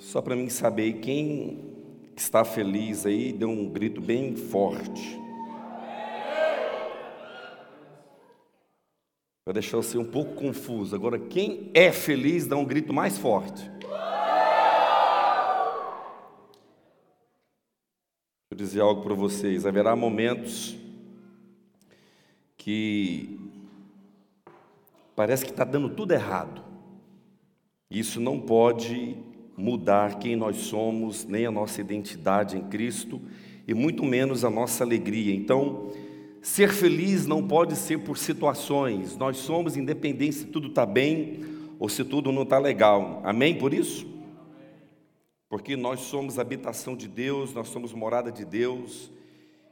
Só para mim saber quem está feliz aí, deu um grito bem forte. Para deixar você um pouco confuso. Agora, quem é feliz, dá um grito mais forte. Vou dizer algo para vocês. Haverá momentos que parece que está dando tudo errado. Isso não pode mudar quem nós somos, nem a nossa identidade em Cristo, e muito menos a nossa alegria. Então, ser feliz não pode ser por situações, nós somos independentes se tudo está bem ou se tudo não está legal. Amém por isso? Porque nós somos habitação de Deus, nós somos morada de Deus,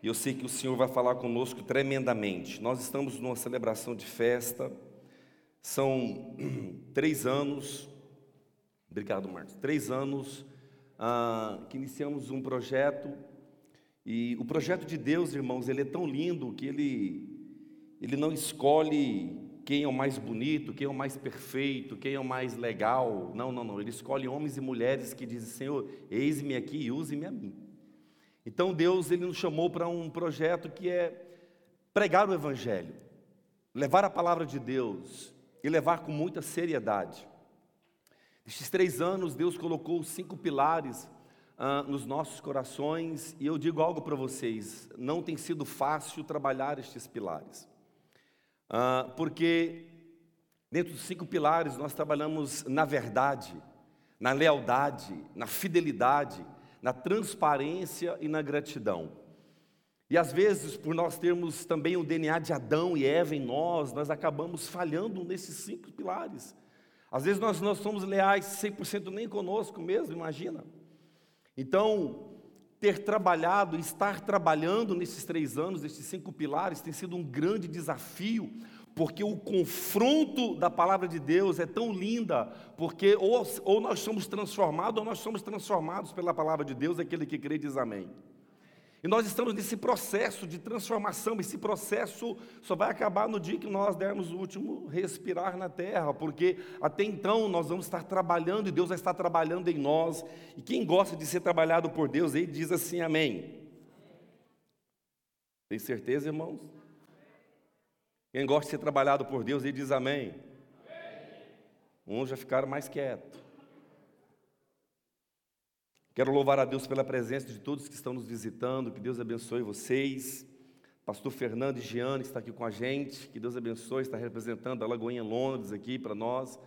e eu sei que o Senhor vai falar conosco tremendamente. Nós estamos numa celebração de festa, são três anos Obrigado, Marcos. Três anos ah, que iniciamos um projeto e o projeto de Deus, irmãos, ele é tão lindo que ele, ele não escolhe quem é o mais bonito, quem é o mais perfeito, quem é o mais legal. Não, não, não. Ele escolhe homens e mulheres que dizem: Senhor, eis-me aqui e use-me a mim. Então Deus ele nos chamou para um projeto que é pregar o Evangelho, levar a palavra de Deus e levar com muita seriedade. Estes três anos, Deus colocou cinco pilares ah, nos nossos corações, e eu digo algo para vocês: não tem sido fácil trabalhar estes pilares, ah, porque dentro dos cinco pilares nós trabalhamos na verdade, na lealdade, na fidelidade, na transparência e na gratidão. E às vezes, por nós termos também o DNA de Adão e Eva em nós, nós acabamos falhando nesses cinco pilares. Às vezes nós não somos leais 100% nem conosco mesmo, imagina. Então, ter trabalhado, estar trabalhando nesses três anos, nesses cinco pilares, tem sido um grande desafio, porque o confronto da palavra de Deus é tão linda, porque ou, ou nós somos transformados, ou nós somos transformados pela palavra de Deus, aquele que crê diz amém. E nós estamos nesse processo de transformação, esse processo só vai acabar no dia que nós dermos o último respirar na terra, porque até então nós vamos estar trabalhando e Deus vai estar trabalhando em nós. E quem gosta de ser trabalhado por Deus, ele diz assim: Amém. Tem certeza, irmãos? Quem gosta de ser trabalhado por Deus, ele diz amém. Uns já ficaram mais quietos. Quero louvar a Deus pela presença de todos que estão nos visitando, que Deus abençoe vocês. Pastor Fernando e Giane está aqui com a gente, que Deus abençoe, está representando a Lagoinha Londres aqui para nós.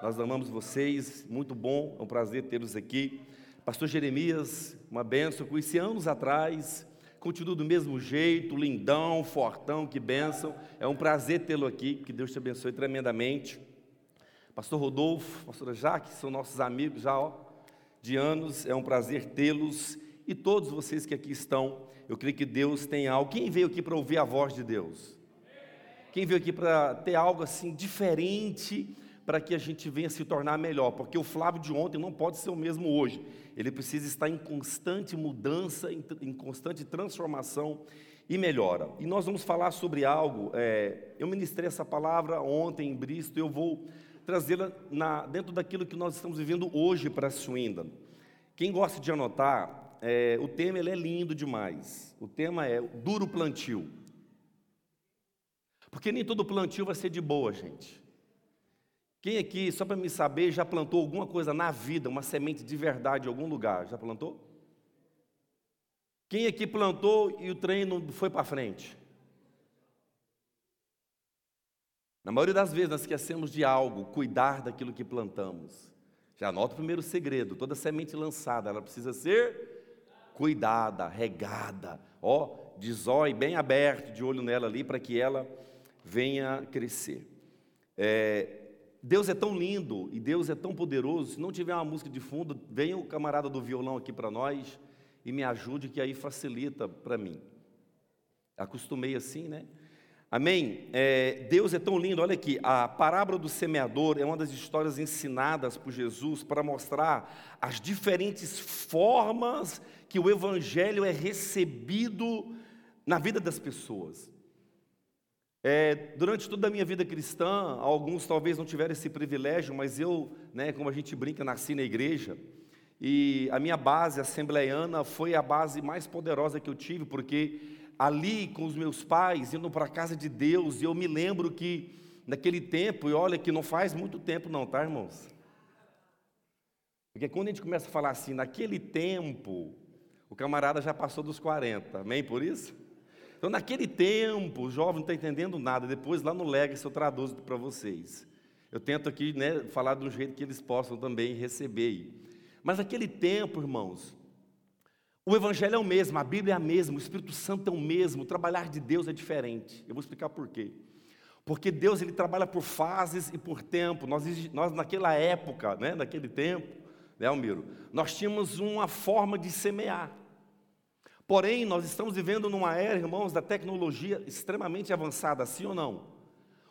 Nós amamos vocês, muito bom, é um prazer tê-los aqui. Pastor Jeremias, uma benção, conheci anos atrás, continua do mesmo jeito, lindão, fortão, que benção. É um prazer tê-lo aqui, que Deus te abençoe tremendamente. Pastor Rodolfo, pastora Jaque, são nossos amigos já, ó, de anos, é um prazer tê-los e todos vocês que aqui estão. Eu creio que Deus tem algo. Quem veio aqui para ouvir a voz de Deus? Quem veio aqui para ter algo assim diferente para que a gente venha se tornar melhor? Porque o Flávio de ontem não pode ser o mesmo hoje. Ele precisa estar em constante mudança, em, constante transformação e melhora. E nós vamos falar sobre algo. É, eu ministrei essa palavra ontem em Bristol. Eu vou trazê-la dentro daquilo que nós estamos vivendo hoje para Swindon. Quem gosta de anotar, é, o tema ele é lindo demais. O tema é duro plantio. Porque nem todo plantio vai ser de boa, gente. Quem aqui, só para me saber, já plantou alguma coisa na vida, uma semente de verdade em algum lugar? Já plantou? Quem aqui plantou e o trem não foi para frente? Na maioria das vezes nós esquecemos de algo, cuidar daquilo que plantamos. Já anota o primeiro segredo: toda semente lançada, ela precisa ser cuidada, regada, ó, de zóio bem aberto, de olho nela ali, para que ela venha crescer. É, Deus é tão lindo e Deus é tão poderoso. Se não tiver uma música de fundo, venha o camarada do violão aqui para nós e me ajude, que aí facilita para mim. Acostumei assim, né? Amém? É, Deus é tão lindo, olha aqui, a parábola do semeador é uma das histórias ensinadas por Jesus para mostrar as diferentes formas que o Evangelho é recebido na vida das pessoas. É, durante toda a minha vida cristã, alguns talvez não tiveram esse privilégio, mas eu, né, como a gente brinca, nasci na igreja. E a minha base assembleiana foi a base mais poderosa que eu tive, porque ali com os meus pais, indo para a casa de Deus, e eu me lembro que naquele tempo, e olha que não faz muito tempo não, tá irmãos? Porque quando a gente começa a falar assim, naquele tempo, o camarada já passou dos 40, amém por isso? Então naquele tempo, o jovem não está entendendo nada, depois lá no Legacy eu traduzo para vocês. Eu tento aqui né, falar de um jeito que eles possam também receber. Mas naquele tempo, irmãos, o Evangelho é o mesmo, a Bíblia é a mesma, o Espírito Santo é o mesmo, o trabalhar de Deus é diferente. Eu vou explicar por quê. Porque Deus ele trabalha por fases e por tempo. Nós, nós naquela época, né, naquele tempo, né, Almiro, nós tínhamos uma forma de semear. Porém, nós estamos vivendo numa era, irmãos, da tecnologia extremamente avançada, sim ou não?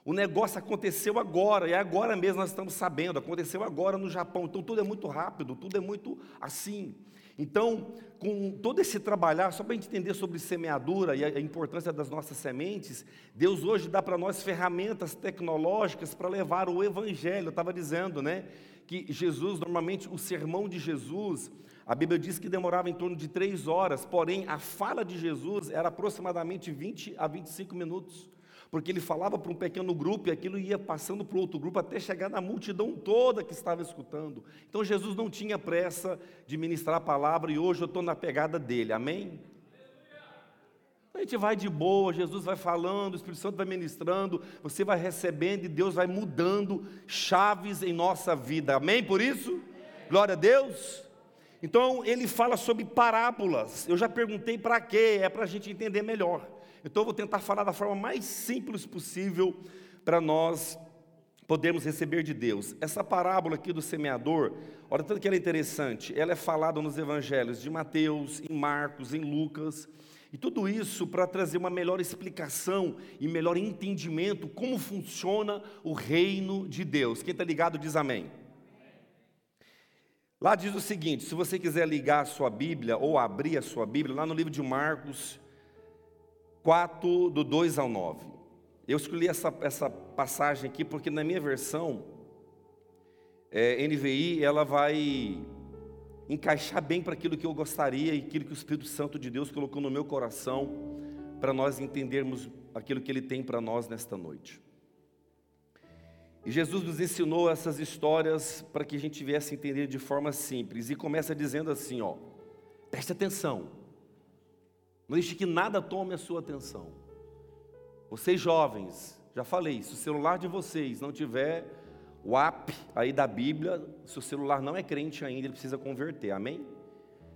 O negócio aconteceu agora, e agora mesmo nós estamos sabendo, aconteceu agora no Japão. Então tudo é muito rápido, tudo é muito assim. Então, com todo esse trabalhar, só para a gente entender sobre semeadura e a importância das nossas sementes, Deus hoje dá para nós ferramentas tecnológicas para levar o Evangelho. Eu estava dizendo, né, que Jesus, normalmente, o sermão de Jesus, a Bíblia diz que demorava em torno de três horas, porém, a fala de Jesus era aproximadamente 20 a 25 minutos porque ele falava para um pequeno grupo e aquilo ia passando para outro grupo até chegar na multidão toda que estava escutando. Então Jesus não tinha pressa de ministrar a palavra e hoje eu estou na pegada dele, amém? A gente vai de boa, Jesus vai falando, o Espírito Santo vai ministrando, você vai recebendo e Deus vai mudando chaves em nossa vida, amém? Por isso, glória a Deus. Então ele fala sobre parábolas. Eu já perguntei para quê? É para a gente entender melhor. Então eu vou tentar falar da forma mais simples possível para nós podermos receber de Deus. Essa parábola aqui do semeador, olha tanto que ela é interessante, ela é falada nos evangelhos de Mateus, em Marcos, em Lucas, e tudo isso para trazer uma melhor explicação e melhor entendimento como funciona o reino de Deus. Quem está ligado diz amém. Lá diz o seguinte: se você quiser ligar a sua Bíblia ou abrir a sua Bíblia, lá no livro de Marcos, 4, do 2 ao 9. Eu escolhi essa, essa passagem aqui porque na minha versão, é, NVI, ela vai encaixar bem para aquilo que eu gostaria e aquilo que o Espírito Santo de Deus colocou no meu coração, para nós entendermos aquilo que Ele tem para nós nesta noite. E Jesus nos ensinou essas histórias para que a gente viesse entender de forma simples. E começa dizendo assim: ó, preste atenção. Não deixe que nada tome a sua atenção. Vocês jovens, já falei, se o celular de vocês não tiver o app aí da Bíblia, se o celular não é crente ainda, ele precisa converter, amém?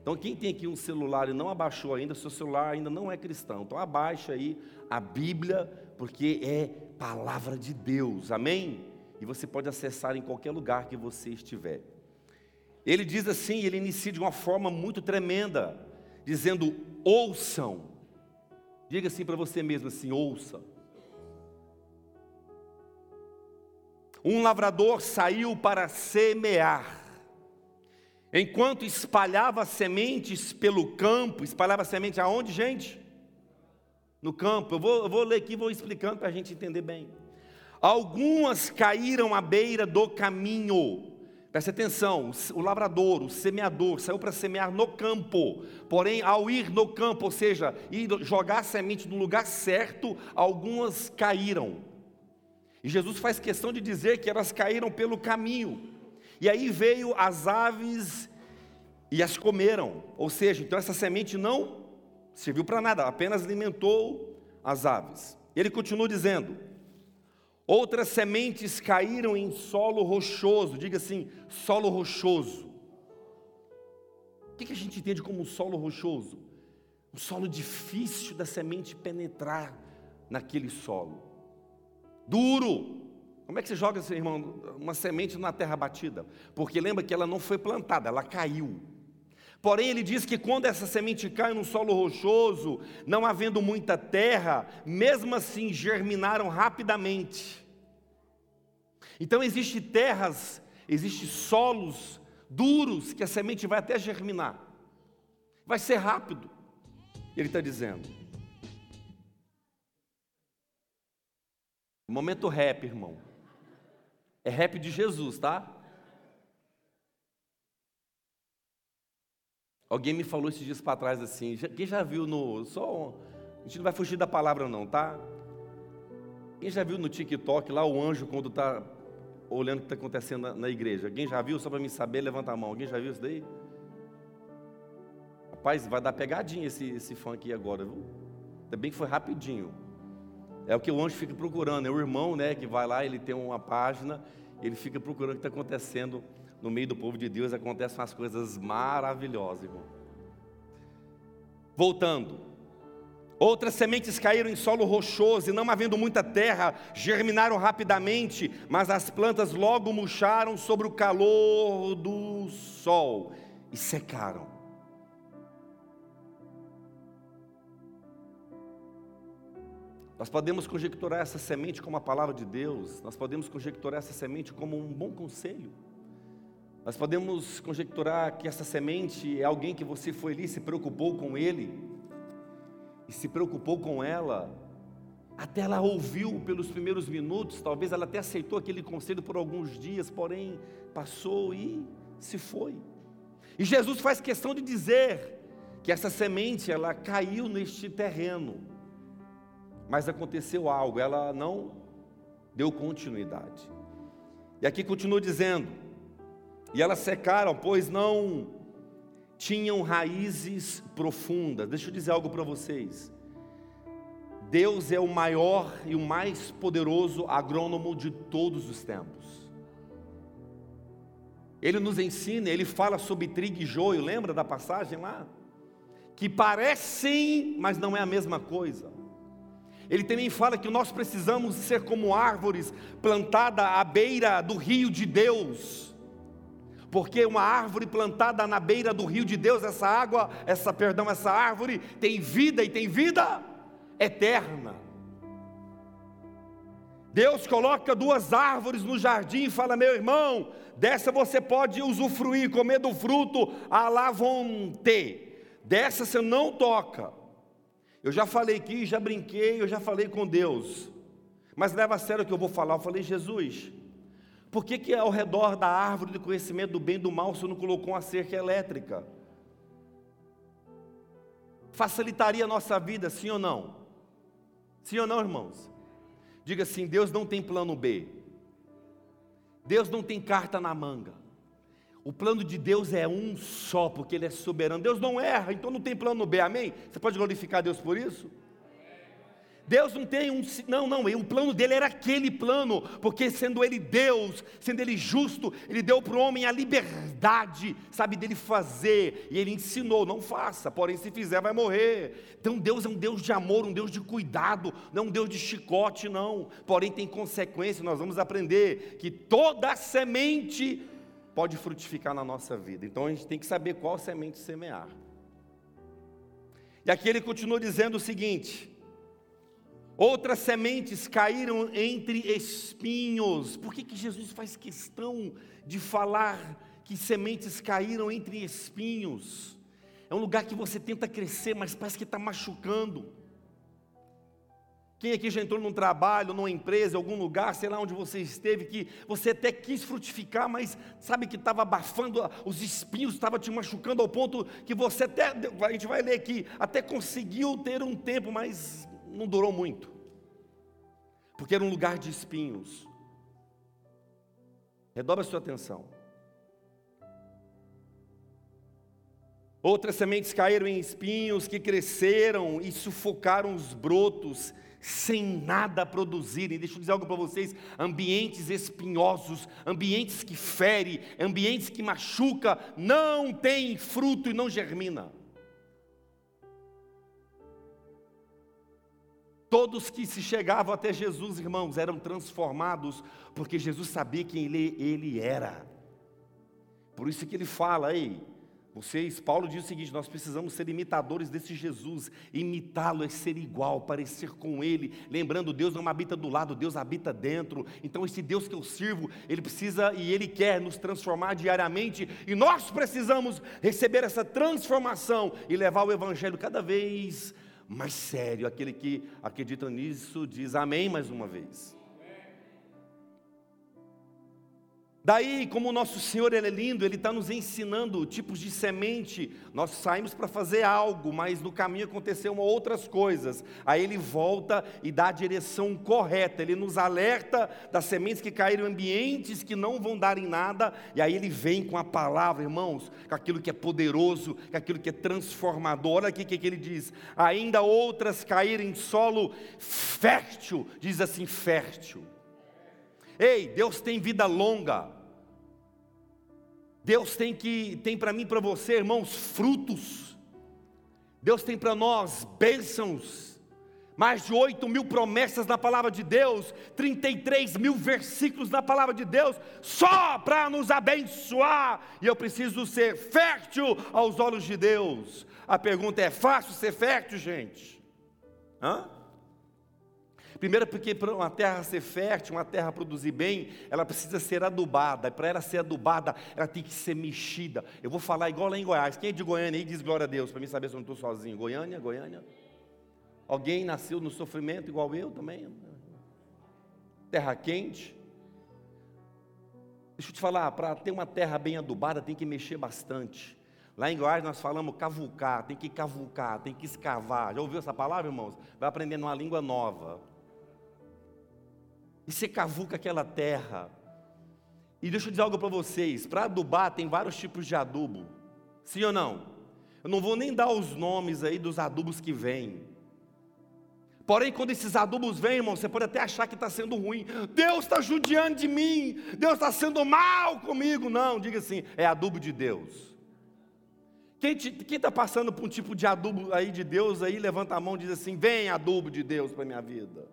Então, quem tem aqui um celular e não abaixou ainda, seu celular ainda não é cristão. Então, abaixa aí a Bíblia, porque é palavra de Deus, amém? E você pode acessar em qualquer lugar que você estiver. Ele diz assim, ele inicia de uma forma muito tremenda dizendo: ouçam. Diga assim para você mesmo assim: ouça. Um lavrador saiu para semear. Enquanto espalhava sementes pelo campo, espalhava semente aonde, gente? No campo. Eu vou, eu vou ler aqui vou explicando para a gente entender bem. Algumas caíram à beira do caminho Preste atenção, o lavrador, o semeador, saiu para semear no campo. Porém, ao ir no campo, ou seja, ir jogar a semente no lugar certo, algumas caíram. E Jesus faz questão de dizer que elas caíram pelo caminho. E aí veio as aves e as comeram. Ou seja, então essa semente não serviu para nada, apenas alimentou as aves. Ele continua dizendo: Outras sementes caíram em solo rochoso, diga assim, solo rochoso. O que a gente entende como solo rochoso? Um solo difícil da semente penetrar naquele solo. Duro. Como é que você joga, irmão, uma semente na terra batida? Porque lembra que ela não foi plantada, ela caiu. Porém, ele diz que quando essa semente cai num solo rochoso, não havendo muita terra, mesmo assim germinaram rapidamente. Então existem terras, existem solos duros que a semente vai até germinar. Vai ser rápido. Ele está dizendo. Momento rap, irmão. É rap de Jesus, tá? Alguém me falou esses dias para trás assim, quem já viu no. Só, a gente não vai fugir da palavra, não, tá? Quem já viu no TikTok lá o anjo quando está olhando o que está acontecendo na, na, igreja? Alguém já viu? Só para me saber, levanta a mão. Alguém já viu isso daí? Rapaz, vai dar pegadinha esse, esse fã aqui agora, viu? Ainda bem que foi rapidinho. É o que o anjo fica procurando. É o irmão, né, que vai lá, ele tem uma página, ele fica procurando o que está acontecendo no meio do povo de Deus. Acontecem umas coisas maravilhosas, irmão. Voltando. Outras sementes caíram em solo rochoso e, não havendo muita terra, germinaram rapidamente, mas as plantas logo murcharam sobre o calor do sol e secaram. Nós podemos conjecturar essa semente como a palavra de Deus, nós podemos conjecturar essa semente como um bom conselho. Nós podemos conjecturar que essa semente é alguém que você foi ali, se preocupou com ele, e se preocupou com ela, até ela ouviu pelos primeiros minutos, talvez ela até aceitou aquele conselho por alguns dias, porém passou e se foi. E Jesus faz questão de dizer que essa semente ela caiu neste terreno mas aconteceu algo, ela não deu continuidade. E aqui continua dizendo: E elas secaram, pois não tinham raízes profundas. Deixa eu dizer algo para vocês. Deus é o maior e o mais poderoso agrônomo de todos os tempos. Ele nos ensina, ele fala sobre trigo e joio, lembra da passagem lá? Que parecem, mas não é a mesma coisa. Ele também fala que nós precisamos ser como árvores plantadas à beira do rio de Deus. Porque uma árvore plantada na beira do rio de Deus, essa água, essa perdão, essa árvore tem vida e tem vida eterna. Deus coloca duas árvores no jardim e fala: Meu irmão, dessa você pode usufruir, comer do fruto à la vontade, dessa você não toca. Eu já falei aqui, já brinquei, eu já falei com Deus. Mas leva a sério o que eu vou falar. Eu falei, Jesus, por que, que ao redor da árvore do conhecimento do bem e do mal o Senhor não colocou uma cerca elétrica? Facilitaria a nossa vida, sim ou não? Sim ou não, irmãos? Diga assim: Deus não tem plano B. Deus não tem carta na manga. O plano de Deus é um só, porque Ele é soberano. Deus não erra, então não tem plano B, amém? Você pode glorificar Deus por isso? Deus não tem um. Não, não, o plano dele era aquele plano, porque sendo ele Deus, sendo ele justo, ele deu para o homem a liberdade, sabe, dele fazer, e ele ensinou: não faça, porém, se fizer, vai morrer. Então, Deus é um Deus de amor, um Deus de cuidado, não um Deus de chicote, não, porém, tem consequência. Nós vamos aprender que toda semente pode frutificar na nossa vida. Então a gente tem que saber qual semente semear. E aqui ele continua dizendo o seguinte: outras sementes caíram entre espinhos. Por que, que Jesus faz questão de falar que sementes caíram entre espinhos? É um lugar que você tenta crescer, mas parece que está machucando. Quem aqui já entrou num trabalho, numa empresa, algum lugar, sei lá onde você esteve, que você até quis frutificar, mas sabe que estava abafando, os espinhos estavam te machucando ao ponto que você até, a gente vai ler aqui, até conseguiu ter um tempo, mas não durou muito, porque era um lugar de espinhos. Redobra a sua atenção. Outras sementes caíram em espinhos que cresceram e sufocaram os brotos sem nada produzirem. Deixa eu dizer algo para vocês: ambientes espinhosos, ambientes que ferem, ambientes que machuca, não tem fruto e não germina. Todos que se chegavam até Jesus, irmãos, eram transformados, porque Jesus sabia quem ele, ele era. Por isso que ele fala, ei, vocês, Paulo diz o seguinte: nós precisamos ser imitadores desse Jesus. Imitá-lo é ser igual, parecer com Ele. Lembrando, Deus não habita do lado, Deus habita dentro. Então, esse Deus que eu sirvo, Ele precisa e Ele quer nos transformar diariamente. E nós precisamos receber essa transformação e levar o Evangelho cada vez mais sério. Aquele que acredita nisso diz amém mais uma vez. Daí, como o nosso Senhor ele é lindo, Ele está nos ensinando tipos de semente. Nós saímos para fazer algo, mas no caminho aconteceram outras coisas. Aí Ele volta e dá a direção correta. Ele nos alerta das sementes que caíram em ambientes que não vão dar em nada. E aí Ele vem com a palavra, irmãos, com aquilo que é poderoso, com aquilo que é transformador. Olha aqui o que, que Ele diz. Ainda outras caíram em solo fértil. Diz assim: fértil. Ei, Deus tem vida longa. Deus tem que tem para mim, para você, irmãos, frutos. Deus tem para nós bênçãos. Mais de 8 mil promessas na palavra de Deus, 33 mil versículos na palavra de Deus, só para nos abençoar. E eu preciso ser fértil aos olhos de Deus. A pergunta é: fácil ser fértil, gente? Hã? Primeiro, porque para uma terra ser fértil, uma terra produzir bem, ela precisa ser adubada. Para ela ser adubada, ela tem que ser mexida. Eu vou falar igual lá em Goiás. Quem é de Goiânia aí diz glória a Deus, para mim saber se eu não estou sozinho. Goiânia, Goiânia. Alguém nasceu no sofrimento igual eu também? Terra quente. Deixa eu te falar, para ter uma terra bem adubada, tem que mexer bastante. Lá em Goiás nós falamos cavucar, tem que cavucar, tem que escavar. Já ouviu essa palavra, irmãos? Vai aprendendo uma língua nova. E você cavuca aquela terra. E deixa eu dizer algo para vocês: para adubar tem vários tipos de adubo. Sim ou não? Eu não vou nem dar os nomes aí dos adubos que vêm. Porém, quando esses adubos vêm, irmão, você pode até achar que está sendo ruim. Deus está judiando de mim. Deus está sendo mal comigo. Não, diga assim: é adubo de Deus. Quem está passando por um tipo de adubo aí de Deus, aí levanta a mão e diz assim: vem adubo de Deus para minha vida.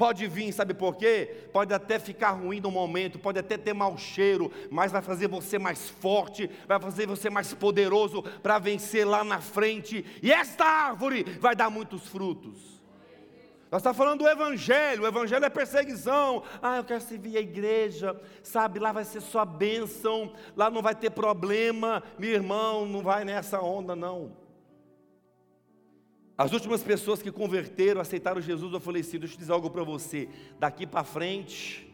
Pode vir, sabe por quê? Pode até ficar ruim no momento, pode até ter mau cheiro, mas vai fazer você mais forte, vai fazer você mais poderoso para vencer lá na frente. E esta árvore vai dar muitos frutos. Nós estamos falando do Evangelho, o Evangelho é perseguição. Ah, eu quero servir a igreja, sabe? Lá vai ser só bênção, lá não vai ter problema. Meu irmão, não vai nessa onda, não. As últimas pessoas que converteram, aceitaram Jesus, eu falei assim: deixa eu dizer algo para você. Daqui para frente,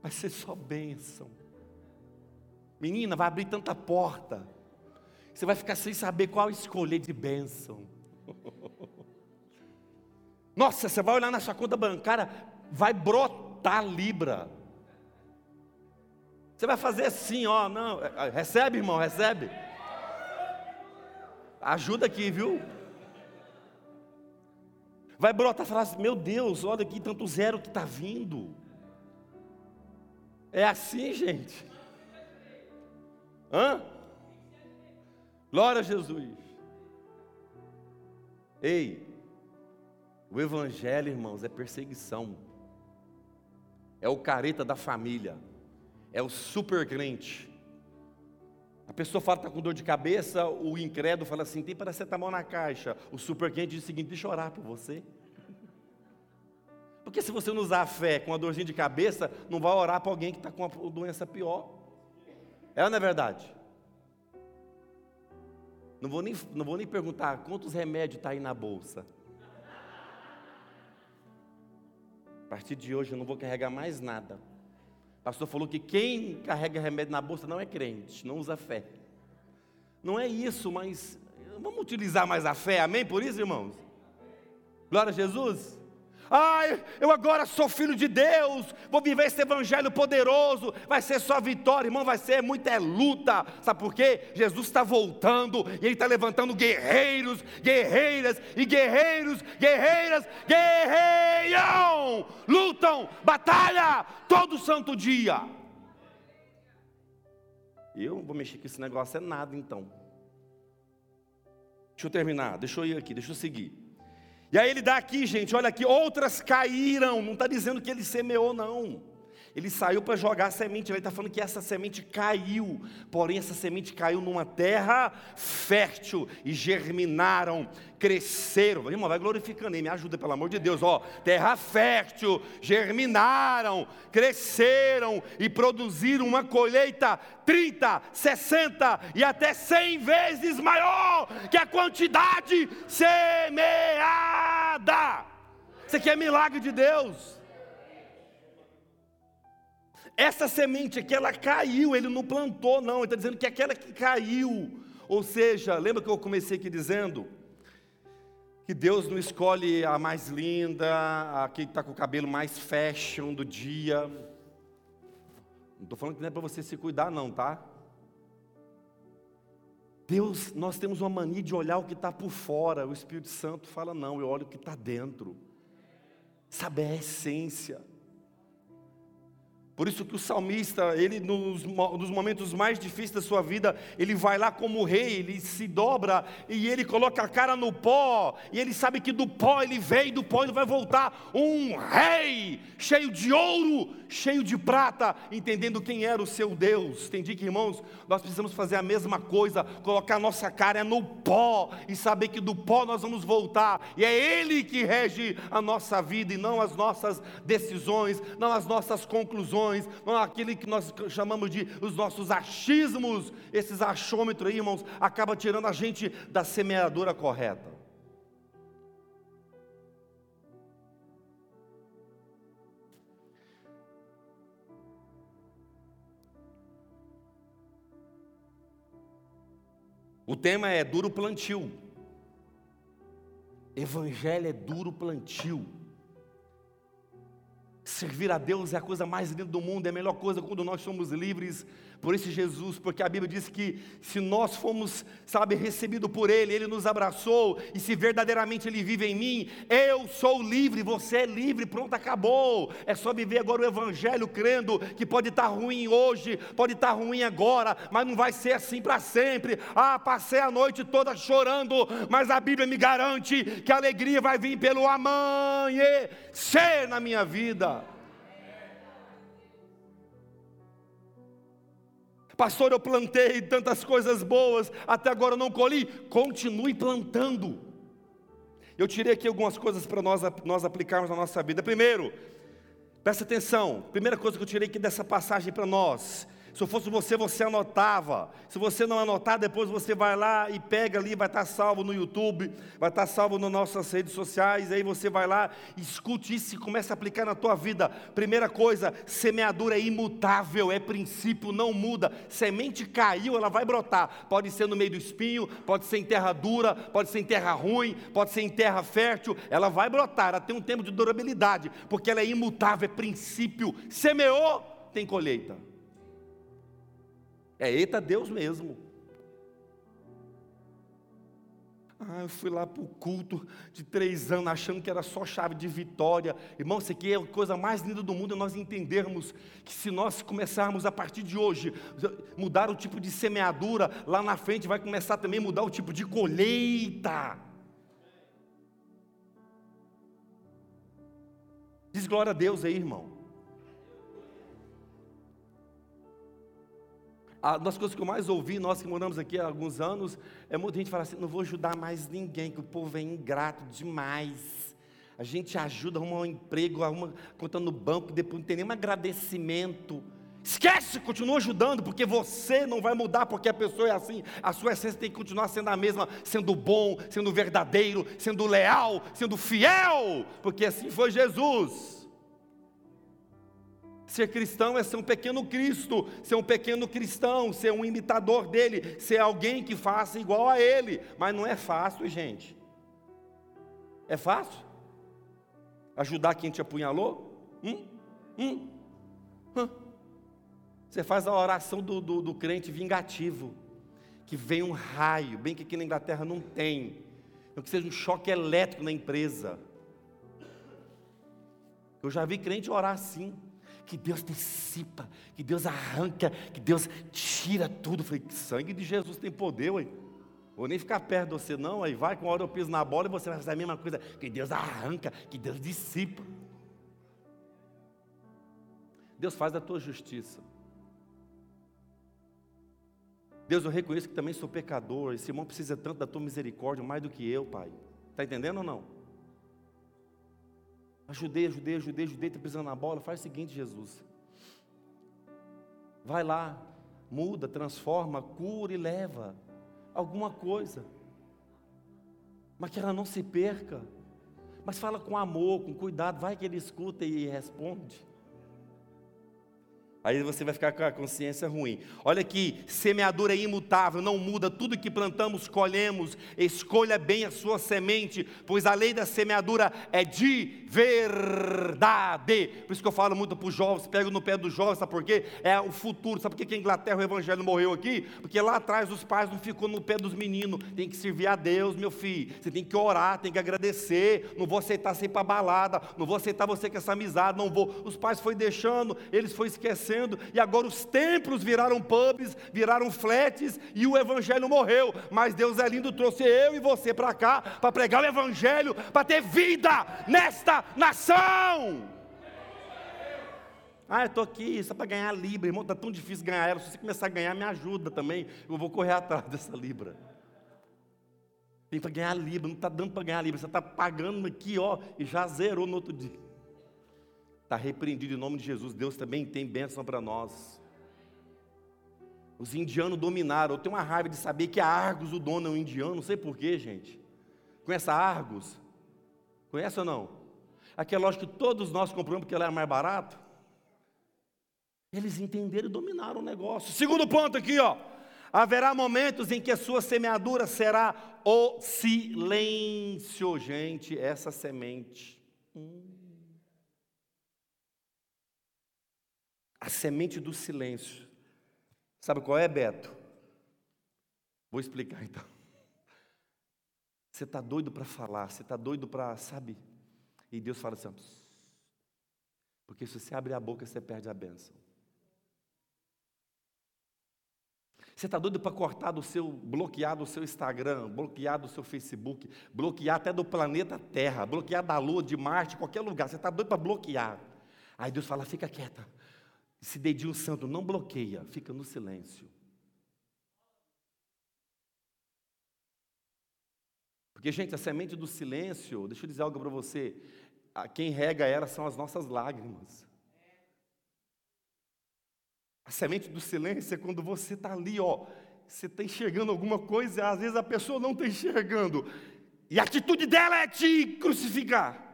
vai ser só bênção. Menina, vai abrir tanta porta. Você vai ficar sem saber qual escolher de bênção. Nossa, você vai olhar na sua conta bancária, vai brotar Libra. Você vai fazer assim, ó, não, é, é, recebe, irmão, recebe. Ajuda aqui, viu? Vai brotar falar assim: Meu Deus, olha aqui tanto zero que está vindo. É assim, gente. Hã? Glória a Jesus. Ei, o Evangelho, irmãos, é perseguição. É o careta da família. É o super crente. A pessoa fala que está com dor de cabeça, o incrédulo fala assim: tem paracetamol na caixa. O super quente diz o seguinte: deixa eu orar por você. Porque se você não usar a fé com uma dorzinha de cabeça, não vai orar para alguém que está com uma doença pior. É ou não é verdade? Não vou nem, não vou nem perguntar quantos remédios está aí na bolsa. A partir de hoje eu não vou carregar mais nada pastor falou que quem carrega remédio na bolsa não é crente, não usa fé. Não é isso, mas vamos utilizar mais a fé, amém? Por isso, irmãos? Glória a Jesus. Ai, eu agora sou filho de Deus, vou viver esse evangelho poderoso, vai ser só vitória, irmão, vai ser muita é luta. Sabe por quê? Jesus está voltando e Ele está levantando guerreiros, guerreiras e guerreiros, guerreiras, guerreiam, lutam, batalha todo santo dia. Eu não vou mexer com esse negócio, é nada então. Deixa eu terminar, deixa eu ir aqui, deixa eu seguir. E aí ele dá aqui, gente, olha aqui, outras caíram, não está dizendo que ele semeou, não. Ele saiu para jogar a semente, ele está falando que essa semente caiu, porém essa semente caiu numa terra fértil e germinaram, cresceram. Irmão, vai glorificando aí, me ajuda pelo amor de Deus, ó. Terra fértil, germinaram, cresceram e produziram uma colheita 30, 60 e até 100 vezes maior que a quantidade semeada. Isso aqui é milagre de Deus. Essa semente aqui, ela caiu, ele não plantou, não, ele está dizendo que aquela que caiu, ou seja, lembra que eu comecei aqui dizendo? Que Deus não escolhe a mais linda, a que está com o cabelo mais fashion do dia. Não estou falando que não é para você se cuidar, não, tá? Deus, nós temos uma mania de olhar o que está por fora. O Espírito Santo fala, não, eu olho o que está dentro. Saber a essência. Por isso que o salmista, ele nos, nos, momentos mais difíceis da sua vida, ele vai lá como rei, ele se dobra e ele coloca a cara no pó, e ele sabe que do pó ele veio, do pó ele vai voltar um rei, cheio de ouro, cheio de prata, entendendo quem era o seu Deus. Entendi que, irmãos, nós precisamos fazer a mesma coisa, colocar nossa cara no pó e saber que do pó nós vamos voltar, e é Ele que rege a nossa vida e não as nossas decisões, não as nossas conclusões não aquele que nós chamamos de os nossos achismos, esses achômetros aí, irmãos, acaba tirando a gente da semeadura correta. O tema é duro plantio. Evangelho é duro plantio. Servir a Deus é a coisa mais linda do mundo, é a melhor coisa quando nós somos livres por esse Jesus, porque a Bíblia diz que se nós fomos, sabe, recebido por Ele, Ele nos abraçou, e se verdadeiramente Ele vive em mim, eu sou livre, você é livre, pronto, acabou. É só viver agora o Evangelho crendo que pode estar ruim hoje, pode estar ruim agora, mas não vai ser assim para sempre. Ah, passei a noite toda chorando, mas a Bíblia me garante que a alegria vai vir pelo amanhecer na minha vida. Pastor, eu plantei tantas coisas boas, até agora eu não colhi. Continue plantando. Eu tirei aqui algumas coisas para nós, nós aplicarmos na nossa vida. Primeiro, presta atenção, primeira coisa que eu tirei aqui dessa passagem para nós se eu fosse você, você anotava. Se você não anotar, depois você vai lá e pega ali, vai estar salvo no YouTube, vai estar salvo nas nossas redes sociais. Aí você vai lá, escute isso e começa a aplicar na tua vida. Primeira coisa, semeadura é imutável, é princípio, não muda. Semente caiu, ela vai brotar. Pode ser no meio do espinho, pode ser em terra dura, pode ser em terra ruim, pode ser em terra fértil. Ela vai brotar, ela tem um tempo de durabilidade, porque ela é imutável, é princípio. Semeou, tem colheita. É eita Deus mesmo. Ah, eu fui lá para o culto de três anos, achando que era só chave de vitória. Irmão, isso aqui é a coisa mais linda do mundo, é nós entendermos que se nós começarmos a partir de hoje, mudar o tipo de semeadura, lá na frente vai começar também a mudar o tipo de colheita. Diz glória a Deus aí, irmão. Uma das coisas que eu mais ouvi, nós que moramos aqui há alguns anos, é muita gente falar assim: não vou ajudar mais ninguém, que o povo é ingrato demais. A gente ajuda, arruma um emprego, arruma conta no banco, depois não tem nenhum agradecimento. Esquece, continua ajudando, porque você não vai mudar, porque a pessoa é assim. A sua essência tem que continuar sendo a mesma, sendo bom, sendo verdadeiro, sendo leal, sendo fiel, porque assim foi Jesus. Ser cristão é ser um pequeno Cristo, ser um pequeno cristão, ser um imitador dele, ser alguém que faça igual a ele. Mas não é fácil, gente. É fácil? Ajudar quem te apunhalou? Hum? Hum? Você faz a oração do, do, do crente vingativo, que vem um raio, bem que aqui na Inglaterra não tem, que seja um choque elétrico na empresa. Eu já vi crente orar assim que Deus dissipa, que Deus arranca, que Deus tira tudo. Falei, sangue de Jesus tem poder, ué. Vou nem ficar perto de você, não. Aí vai, com hora eu piso na bola e você vai fazer a mesma coisa. Que Deus arranca, que Deus dissipa. Deus faz a tua justiça. Deus, eu reconheço que também sou pecador. Esse irmão precisa tanto da tua misericórdia, mais do que eu, Pai. Está entendendo ou não? Ajudei, ajudei, ajudei, ajudei, está pisando na bola. Faz o seguinte, Jesus. Vai lá, muda, transforma, cura e leva alguma coisa. Mas que ela não se perca. Mas fala com amor, com cuidado, vai que ele escuta e responde. Aí você vai ficar com a consciência ruim. Olha aqui, semeadura é imutável, não muda, tudo que plantamos, colhemos. Escolha bem a sua semente, pois a lei da semeadura é de verdade. Por isso que eu falo muito para os jovens, pego no pé dos jovens, sabe por quê? É o futuro. Sabe por que a Inglaterra o evangelho morreu aqui? Porque lá atrás os pais não ficou no pé dos meninos. Tem que servir a Deus, meu filho. Você tem que orar, tem que agradecer. Não vou aceitar você para balada, não vou aceitar você com essa amizade, não vou. Os pais foi deixando, eles foi esquecendo e agora os templos viraram pubs, viraram flats, e o evangelho morreu. Mas Deus é lindo, trouxe eu e você para cá, para pregar o evangelho, para ter vida nesta nação. Ah, eu estou aqui só para ganhar libra, irmão, está tão difícil ganhar ela. Se você começar a ganhar, me ajuda também. Eu vou correr atrás dessa libra. Tem para ganhar libra, não está dando para ganhar libra. Você está pagando aqui, ó, e já zerou no outro dia. Está repreendido em nome de Jesus. Deus também tem bênção para nós. Os indianos dominaram. Eu tenho uma raiva de saber que a Argos o dono é um indiano. Não sei porquê, gente. Conhece a Argos? Conhece ou não? Aqui é lógico que todos nós compramos porque ela é mais barato. Eles entenderam e dominaram o negócio. Segundo ponto aqui, ó. Haverá momentos em que a sua semeadura será o silêncio, gente, essa semente. Hum. A semente do silêncio. Sabe qual é, Beto? Vou explicar então. Você está doido para falar, você está doido para, sabe? E Deus fala assim: porque se você abrir a boca, você perde a bênção. Você está doido para cortar do seu, bloquear do seu Instagram, bloquear do seu Facebook, bloquear até do planeta Terra, bloquear da Lua, de Marte, qualquer lugar. Você está doido para bloquear. Aí Deus fala: fica quieta, esse dedinho santo não bloqueia, fica no silêncio. Porque, gente, a semente do silêncio, deixa eu dizer algo para você, quem rega ela são as nossas lágrimas. A semente do silêncio é quando você está ali, ó, você está enxergando alguma coisa, às vezes a pessoa não está enxergando, e a atitude dela é te crucificar.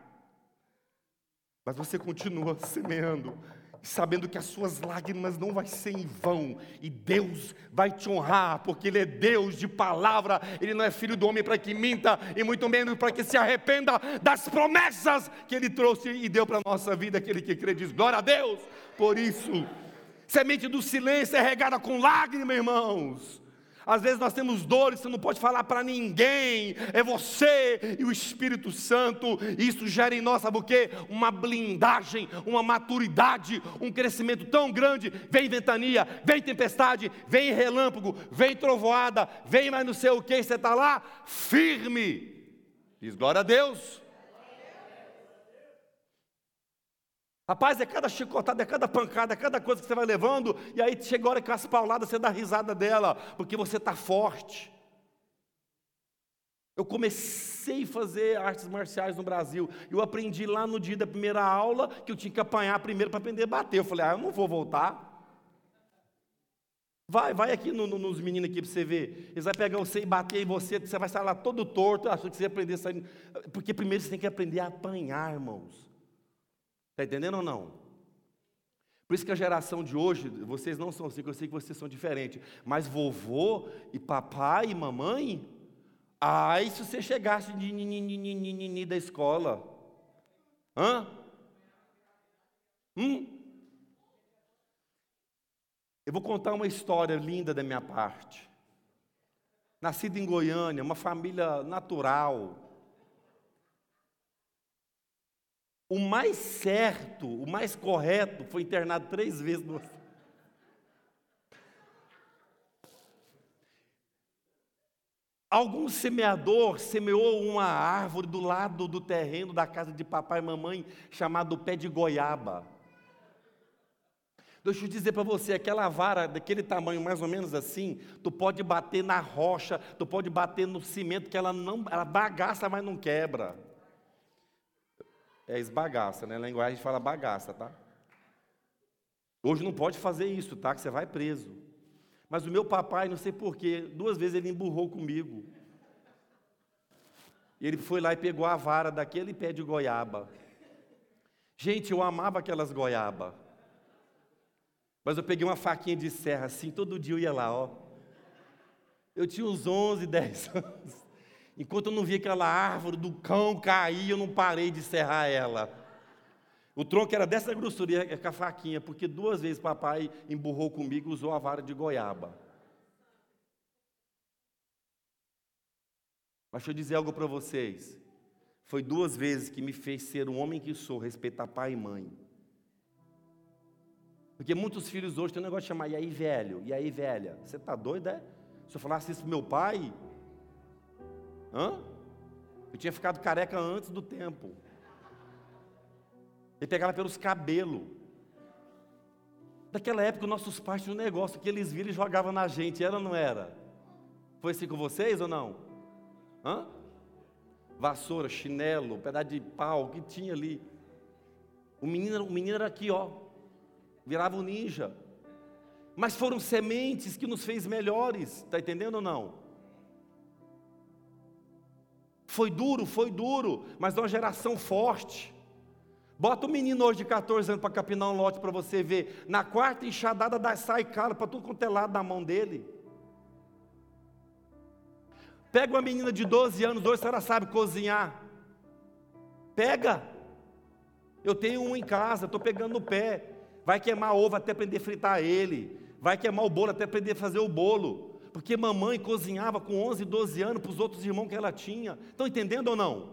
Mas você continua semeando sabendo que as suas lágrimas não vai ser em vão, e Deus vai te honrar, porque Ele é Deus de palavra, Ele não é filho do homem para que minta, e muito menos para que se arrependa das promessas que Ele trouxe e deu para a nossa vida, aquele que crê diz, glória a Deus, por isso, semente do silêncio é regada com lágrimas, irmãos, às vezes nós temos dores, você não pode falar para ninguém, é você e o Espírito Santo. Isso gera em nós, sabe o quê? Uma blindagem, uma maturidade, um crescimento tão grande. Vem ventania, vem tempestade, vem relâmpago, vem trovoada, vem mais não sei o que, você está lá firme. Diz glória a Deus. Rapaz, é cada chicotada, é cada pancada, é cada coisa que você vai levando, e aí chega a hora que as pauladas você dá risada dela, porque você está forte. Eu comecei a fazer artes marciais no Brasil. Eu aprendi lá no dia da primeira aula que eu tinha que apanhar primeiro para aprender a bater. Eu falei, ah, eu não vou voltar. Vai, vai aqui no, no, nos meninos aqui para você ver. Eles vão pegar você e bater em você, você vai sair lá todo torto, achando que você ia aprender a sair. Porque primeiro você tem que aprender a apanhar, irmãos. Está entendendo ou não? Por isso que a geração de hoje, vocês não são assim, eu sei que vocês são diferentes. Mas vovô e papai e mamãe, ai, se você chegasse de ninini da escola. Hã? Hum? Eu vou contar uma história linda da minha parte. Nascido em Goiânia, uma família natural, O mais certo, o mais correto, foi internado três vezes no. Algum semeador semeou uma árvore do lado do terreno da casa de papai e mamãe, chamado pé de goiaba. Deixa eu dizer para você, aquela vara daquele tamanho mais ou menos assim, tu pode bater na rocha, tu pode bater no cimento que ela não, ela bagaça, mas não quebra. É esbagaça, né? Na linguagem a gente fala bagaça, tá? Hoje não pode fazer isso, tá? Que você vai preso. Mas o meu papai, não sei porquê, duas vezes ele emburrou comigo. Ele foi lá e pegou a vara daquele pé de goiaba. Gente, eu amava aquelas goiaba. Mas eu peguei uma faquinha de serra assim, todo dia eu ia lá, ó. Eu tinha uns 11, 10 anos. Enquanto eu não via aquela árvore do cão cair, eu não parei de serrar ela. O tronco era dessa grossura, com a faquinha, porque duas vezes papai emburrou comigo e usou a vara de goiaba. Mas deixa eu dizer algo para vocês. Foi duas vezes que me fez ser o homem que sou, respeitar pai e mãe. Porque muitos filhos hoje têm um negócio de chamar, e aí velho, e aí velha. Você está doido, é? Se eu falasse isso para meu pai, hã? Eu tinha ficado careca antes do tempo. Ele pegava pelos cabelos. Naquela época, nossos pais tinham um negócio que eles viram e jogavam na gente, era ou não era? Foi assim com vocês ou não? Hã? Vassoura, chinelo, pedaço de pau, que tinha ali. O menino, o menino era aqui, ó. Virava um ninja. Mas foram sementes que nos fez melhores, está entendendo ou não? Foi duro, foi duro, mas é uma geração forte. Bota o menino hoje de 14 anos para capinar um lote para você ver. Na quarta enxadada da sai caro para tudo quanto é lado na mão dele. Pega uma menina de 12 anos, hoje ela sabe cozinhar. Pega. Eu tenho um em casa, estou pegando no pé. Vai queimar ovo até aprender a fritar ele. Vai queimar o bolo até aprender a fazer o bolo. Porque mamãe cozinhava com 11, 12 anos para os outros irmãos que ela tinha. Estão entendendo ou não?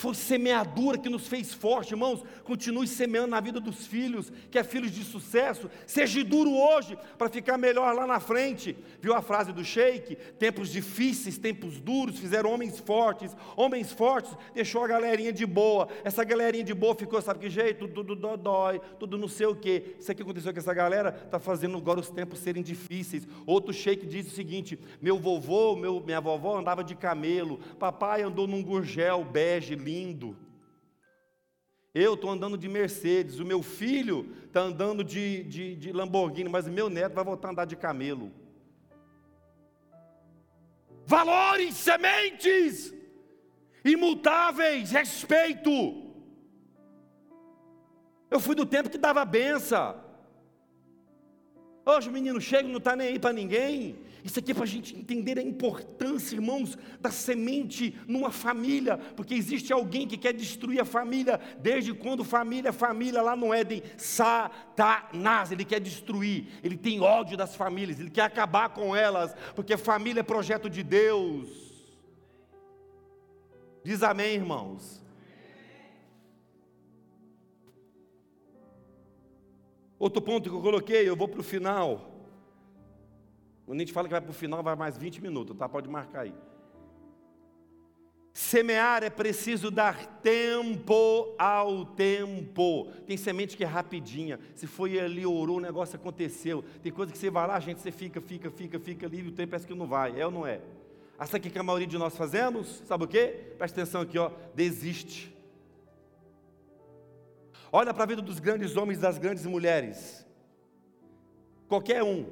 Foi semeadura que nos fez forte, irmãos. Continue semeando na vida dos filhos, que é filhos de sucesso. Seja duro hoje para ficar melhor lá na frente. Viu a frase do Sheik? Tempos difíceis, tempos duros fizeram homens fortes. Homens fortes deixou a galerinha de boa. Essa galerinha de boa ficou, sabe que jeito? Tudo, tudo dói, tudo não sei o quê. Isso aqui aconteceu com essa galera, está fazendo agora os tempos serem difíceis. Outro Sheik diz o seguinte: meu vovô, meu, minha vovó andava de camelo, papai andou num gurgel bege, lindo. Eu estou andando de Mercedes, o meu filho está andando de, de, de Lamborghini, mas o meu neto vai voltar a andar de camelo. Valores, sementes, imutáveis, respeito. Eu fui do tempo que dava benção. Hoje o menino chega não está nem aí para ninguém. Isso aqui é para a gente entender a importância, irmãos, da semente numa família, porque existe alguém que quer destruir a família, desde quando família é família lá no Éden, Satanás, ele quer destruir, ele tem ódio das famílias, ele quer acabar com elas, porque família é projeto de Deus. Diz amém, irmãos. Outro ponto que eu coloquei, eu vou para o final. Quando a gente fala que vai para o final, vai mais 20 minutos, tá? Pode marcar aí. Semear é preciso dar tempo ao tempo. Tem semente que é rapidinha. Se foi ali, orou, o negócio aconteceu. Tem coisa que você vai lá, gente, você fica, fica, fica, fica ali, e o tempo parece que não vai. É ou não é? Aqui que a maioria de nós fazemos, sabe o quê? Presta atenção aqui, ó. Desiste. Olha para a vida dos grandes homens e das grandes mulheres. Qualquer um,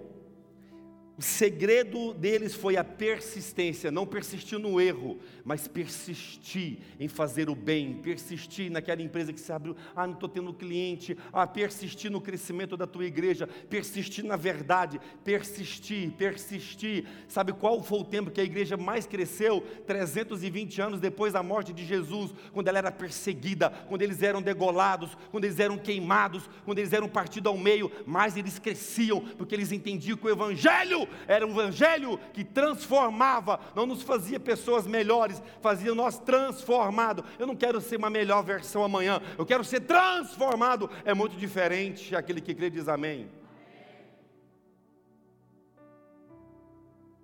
o segredo deles foi a persistência, não persistir no erro, mas persistir em fazer o bem, persistir naquela empresa que se abriu, ah, não estou tendo cliente, ah, persistir no crescimento da tua igreja, persistir na verdade, persistir, persistir. Sabe qual foi o tempo que a igreja mais cresceu? 320 anos depois da morte de Jesus, quando ela era perseguida, quando eles eram degolados, quando eles eram queimados, quando eles eram partidos ao meio, mais eles cresciam, porque eles entendiam que o Evangelho era um evangelho que transformava, não nos fazia pessoas melhores, fazia nós transformados. Eu não quero ser uma melhor versão amanhã, eu quero ser transformado. É muito diferente. Aquele que crê diz amém.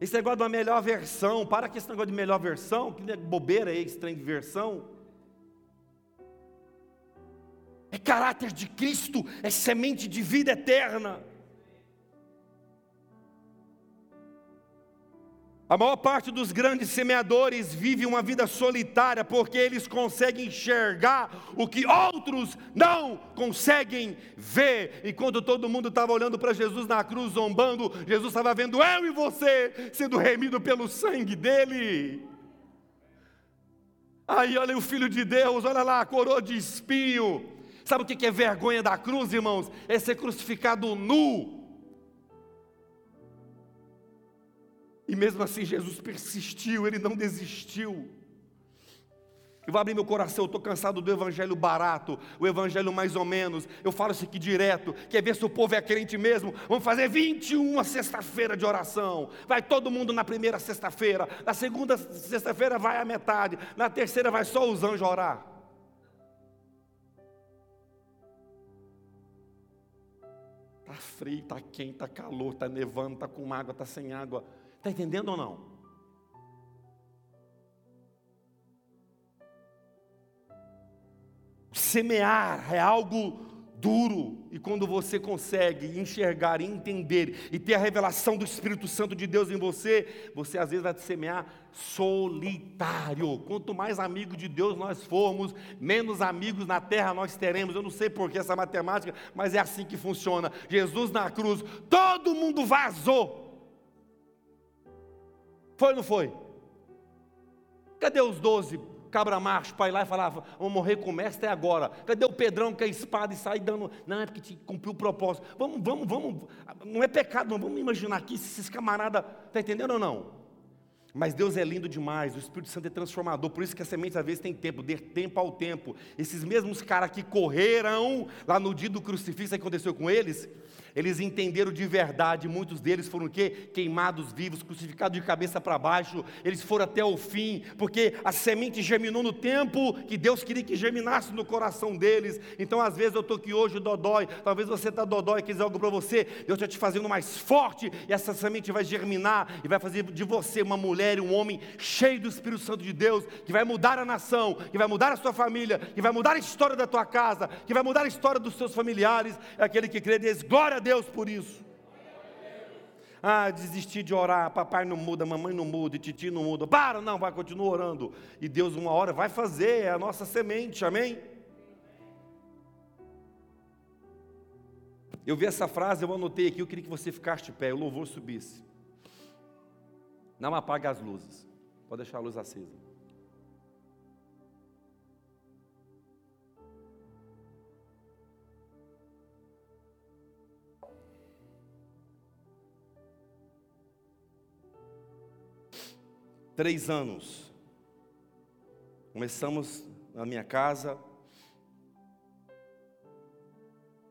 Esse negócio de uma melhor versão, para com esse negócio de melhor versão, que é bobeira aí, esse trem de versão. É caráter de Cristo, é semente de vida eterna. A maior parte dos grandes semeadores vive uma vida solitária porque eles conseguem enxergar o que outros não conseguem ver. E quando todo mundo estava olhando para Jesus na cruz, zombando, Jesus estava vendo eu e você sendo remido pelo sangue dele. Aí olha o Filho de Deus, olha lá a coroa de espinho. Sabe o que é vergonha da cruz, irmãos? É ser crucificado nu E mesmo assim Jesus persistiu, ele não desistiu. Eu vou abrir meu coração, eu estou cansado do evangelho barato, o evangelho mais ou menos. Eu falo isso aqui direto. Quer ver se o povo é crente mesmo? Vamos fazer 21 sexta-feira de oração. Vai todo mundo na primeira sexta-feira. Na segunda sexta-feira vai a metade. Na terceira vai só os anjos orar. Está frio, está quente, está calor, está nevando, está com água, está sem água. Está entendendo ou não? Semear é algo duro, e quando você consegue enxergar, entender e ter a revelação do Espírito Santo de Deus em você, você às vezes vai semear solitário. Quanto mais amigo de Deus nós formos, menos amigos na terra nós teremos. Eu não sei por que essa matemática, mas é assim que funciona. Jesus na cruz, todo mundo vazou. Foi ou não foi? Cadê os doze cabra macho para ir lá e falava, vamos morrer com o mestre é agora. Cadê o Pedrão que é espada e sai dando? Não, é porque cumpriu o propósito. Vamos, vamos, vamos. Não é pecado, não. Vamos imaginar aqui se esses camaradas. Está entendendo ou não? Mas Deus é lindo demais, o Espírito Santo é transformador, por isso que a semente às vezes tem tempo, dê tempo ao tempo. Esses mesmos caras que correram lá no dia do crucifixo, que aconteceu com eles? Eles entenderam de verdade, muitos deles foram o quê? Queimados vivos, crucificados de cabeça para baixo, eles foram até o fim, porque a semente germinou no tempo que Deus queria que germinasse no coração deles. Então, às vezes, eu estou aqui hoje dodói, talvez você está dodói e quiser algo para você, Deus está te fazendo mais forte, e essa semente vai germinar e vai fazer de você uma mulher e um homem cheio do Espírito Santo de Deus, que vai mudar a nação, que vai mudar a sua família, que vai mudar a história da tua casa, que vai mudar a história dos seus familiares. É aquele que crê, diz glória a Deus por isso. Ah, desistir de orar, papai não muda, mamãe não muda, titi não muda. Para, não, vai, continua orando. E Deus, uma hora, vai fazer, é a nossa semente, amém? Eu vi essa frase, eu anotei aqui, eu queria que você ficasse de pé, o louvor subisse. Não apague as luzes, pode deixar a luz acesa. Três anos. Começamos na minha casa.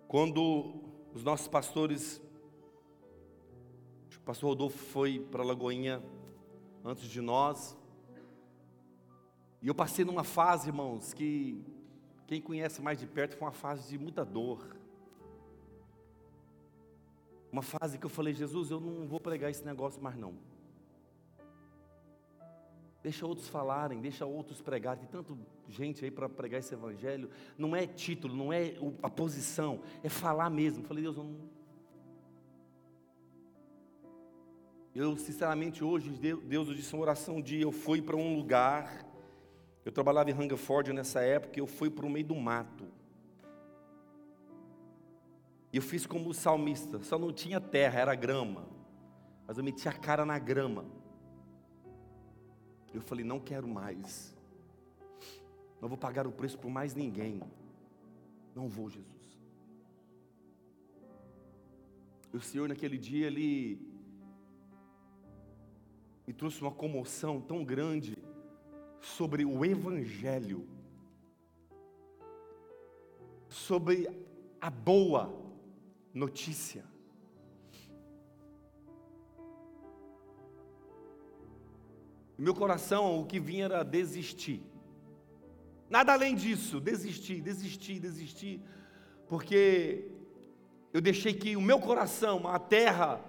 Quando os nossos pastores, o pastor Rodolfo foi para Lagoinha antes de nós. E eu passei numa fase, irmãos, que quem conhece mais de perto foi uma fase de muita dor. Uma fase que eu falei, Jesus, eu não vou pregar esse negócio mais não. Deixa outros falarem, deixa outros pregarem. Tem tanta gente aí para pregar esse evangelho. Não é título, não é a posição, é falar mesmo. falei, Deus, eu não. Eu, sinceramente, hoje, Deus, eu disse uma oração um dia. Eu fui para um lugar. Eu trabalhava em Hungerford nessa época. Eu fui para o meio do mato. E eu fiz como o salmista. Só não tinha terra, era grama. Mas eu meti a cara na grama. Eu falei: não quero mais. Não vou pagar o preço por mais ninguém. Não vou, Jesus. E o Senhor, naquele dia, Ele me trouxe uma comoção tão grande sobre o Evangelho, sobre a boa notícia. Meu coração o que vinha era desistir. Nada além disso, desistir, desistir, desistir, porque eu deixei que o meu coração, a terra,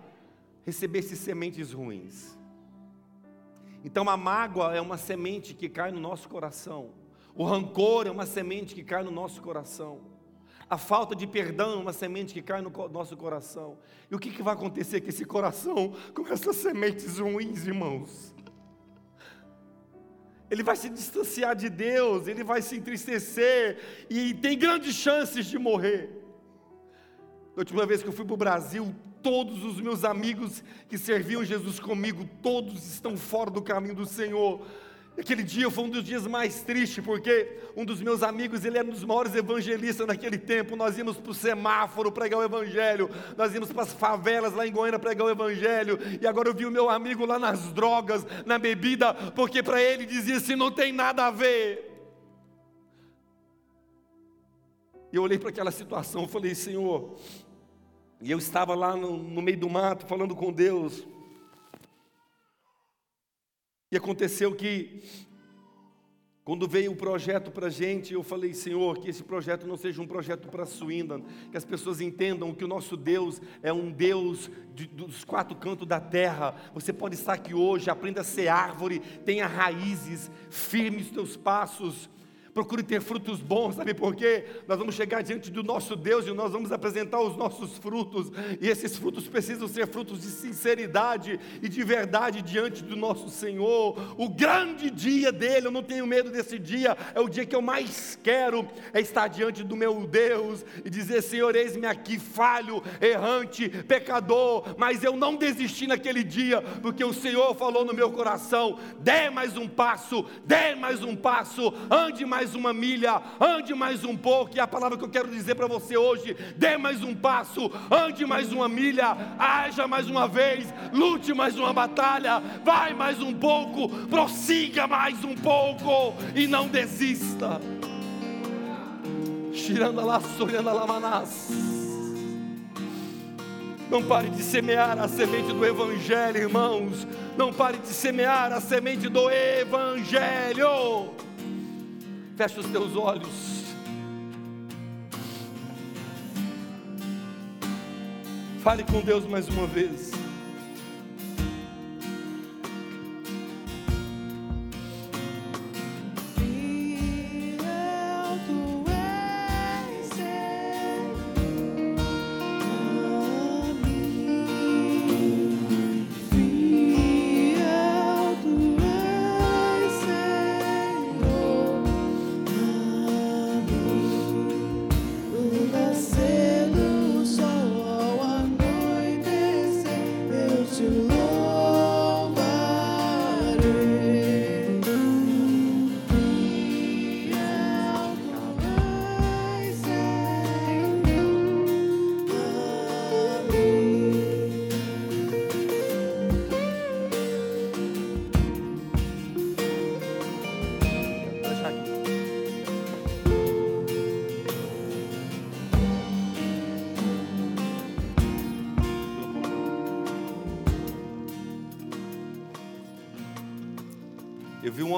recebesse sementes ruins. Então a mágoa é uma semente que cai no nosso coração. O rancor é uma semente que cai no nosso coração. A falta de perdão é uma semente que cai no nosso coração. E o que, que vai acontecer com esse coração, com essas sementes ruins, irmãos? Ele vai se distanciar de Deus, ele vai se entristecer e tem grandes chances de morrer. A última vez que eu fui para o Brasil, todos os meus amigos que serviam Jesus comigo, todos estão fora do caminho do Senhor. Aquele dia foi um dos dias mais tristes, porque um dos meus amigos, ele era um dos maiores evangelistas naquele tempo. Nós íamos para o semáforo pregar o evangelho, nós íamos para as favelas lá em Goiânia pregar o evangelho. E agora eu vi o meu amigo lá nas drogas, na bebida, porque para ele dizia assim: não tem nada a ver. E eu olhei para aquela situação, falei: Senhor, e eu estava lá no, no meio do mato falando com Deus. E aconteceu que, quando veio o projeto para a gente, eu falei, Senhor, que esse projeto não seja um projeto para Swindon, que as pessoas entendam que o nosso Deus é um Deus de, dos quatro cantos da terra. Você pode estar aqui hoje, aprenda a ser árvore, tenha raízes, firme os teus passos, procure ter frutos bons, sabe por quê? Nós vamos chegar diante do nosso Deus e nós vamos apresentar os nossos frutos, e esses frutos precisam ser frutos de sinceridade e de verdade diante do nosso Senhor. O grande dia dele, eu não tenho medo desse dia, é o dia que eu mais quero, é estar diante do meu Deus e dizer: Senhor, eis-me aqui, falho, errante, pecador, mas eu não desisti naquele dia, porque o Senhor falou no meu coração: dê mais um passo, dê mais um passo, ande mais mais uma milha, ande mais um pouco, e a palavra que eu quero dizer para você hoje: dê mais um passo, ande mais uma milha, haja mais uma vez, lute mais uma batalha, vai mais um pouco, prossiga mais um pouco e não desista. Shiranda lá, Lamanás. Não pare de semear a semente do Evangelho, irmãos. Não pare de semear a semente do Evangelho. Feche os teus olhos. Fale com Deus mais uma vez.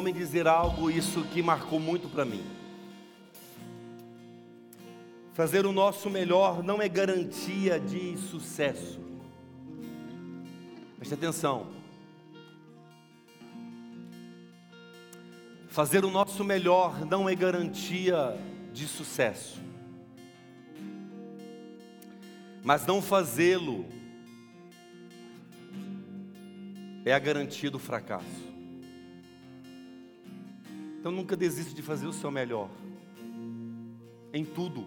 Homem dizer algo, isso que marcou muito para mim. Fazer o nosso melhor não é garantia de sucesso. Preste atenção. Fazer o nosso melhor não é garantia de sucesso. Mas não fazê-lo é a garantia do fracasso. Então nunca desista de fazer o seu melhor. Em tudo.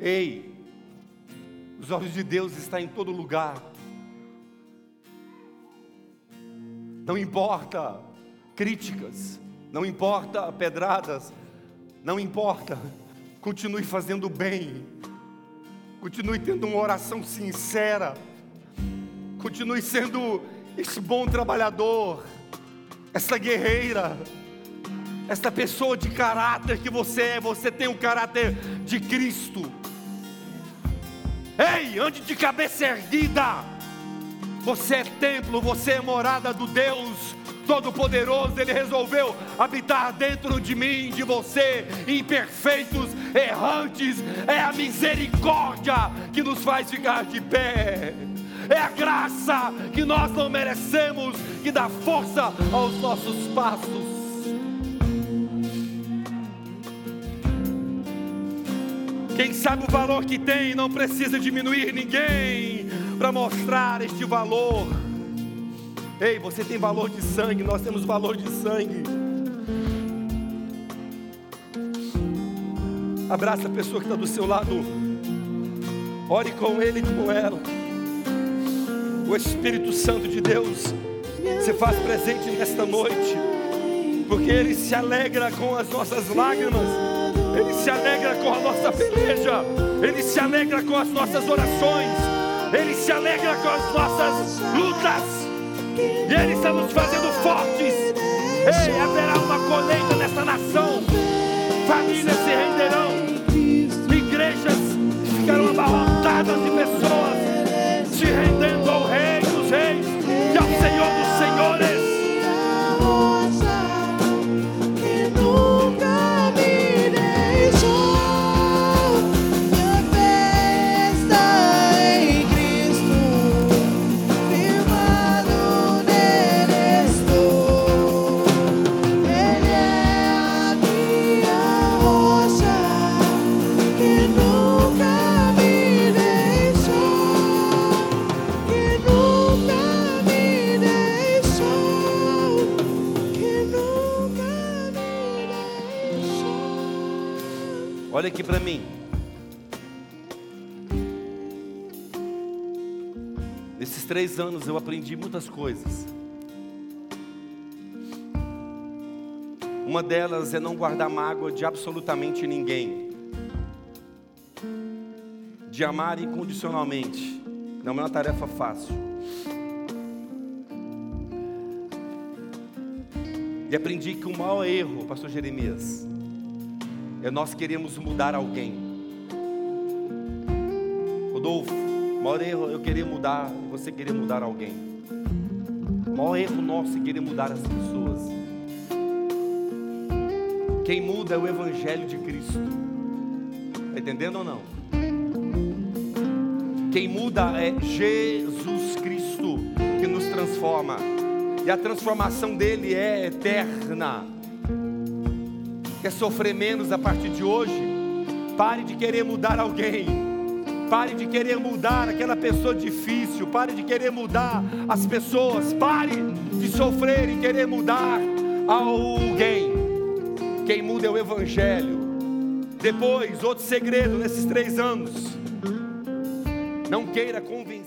Ei, os olhos de Deus estão em todo lugar. Não importa críticas, não importa pedradas, não importa. Continue fazendo bem. Continue tendo uma oração sincera. Continue sendo esse bom trabalhador essa guerreira, essa pessoa de caráter que você é, você tem o caráter de Cristo. Ei, ande de cabeça erguida. Você é templo, você é morada do Deus Todo-Poderoso, Ele resolveu habitar dentro de mim, de você, imperfeitos, errantes. É a misericórdia que nos faz ficar de pé é a graça que nós não merecemos, que dá força aos nossos passos. Quem sabe o valor que tem não precisa diminuir ninguém para mostrar este valor. Ei, você tem valor de sangue, nós temos valor de sangue. Abraça a pessoa que está do seu lado. Ore com ele e com ela o Espírito Santo de Deus se faz presente nesta noite, porque Ele se alegra com as nossas lágrimas, Ele se alegra com a nossa peleja, Ele se alegra com as nossas orações, Ele se alegra com as nossas lutas, e Ele está nos fazendo fortes. Ei, haverá uma colheita nesta nação, famílias se renderão, Olha aqui para mim. Nesses três anos eu aprendi muitas coisas. Uma delas é não guardar mágoa de absolutamente ninguém. De amar incondicionalmente. Não é uma tarefa fácil. E aprendi que o maior erro, pastor Jeremias, é nós queremos mudar alguém. Rodolfo, o maior erro eu querer mudar, você querer mudar alguém. O maior erro nosso é querer mudar as pessoas. Quem muda é o Evangelho de Cristo. Está entendendo ou não? Quem muda é Jesus Cristo que nos transforma. E a transformação dele é eterna. Quer sofrer menos a partir de hoje? Pare de querer mudar alguém. Pare de querer mudar aquela pessoa difícil. Pare de querer mudar as pessoas. Pare de sofrer e querer mudar alguém. Quem muda é o Evangelho. Depois, outro segredo nesses três anos. Não queira convencer.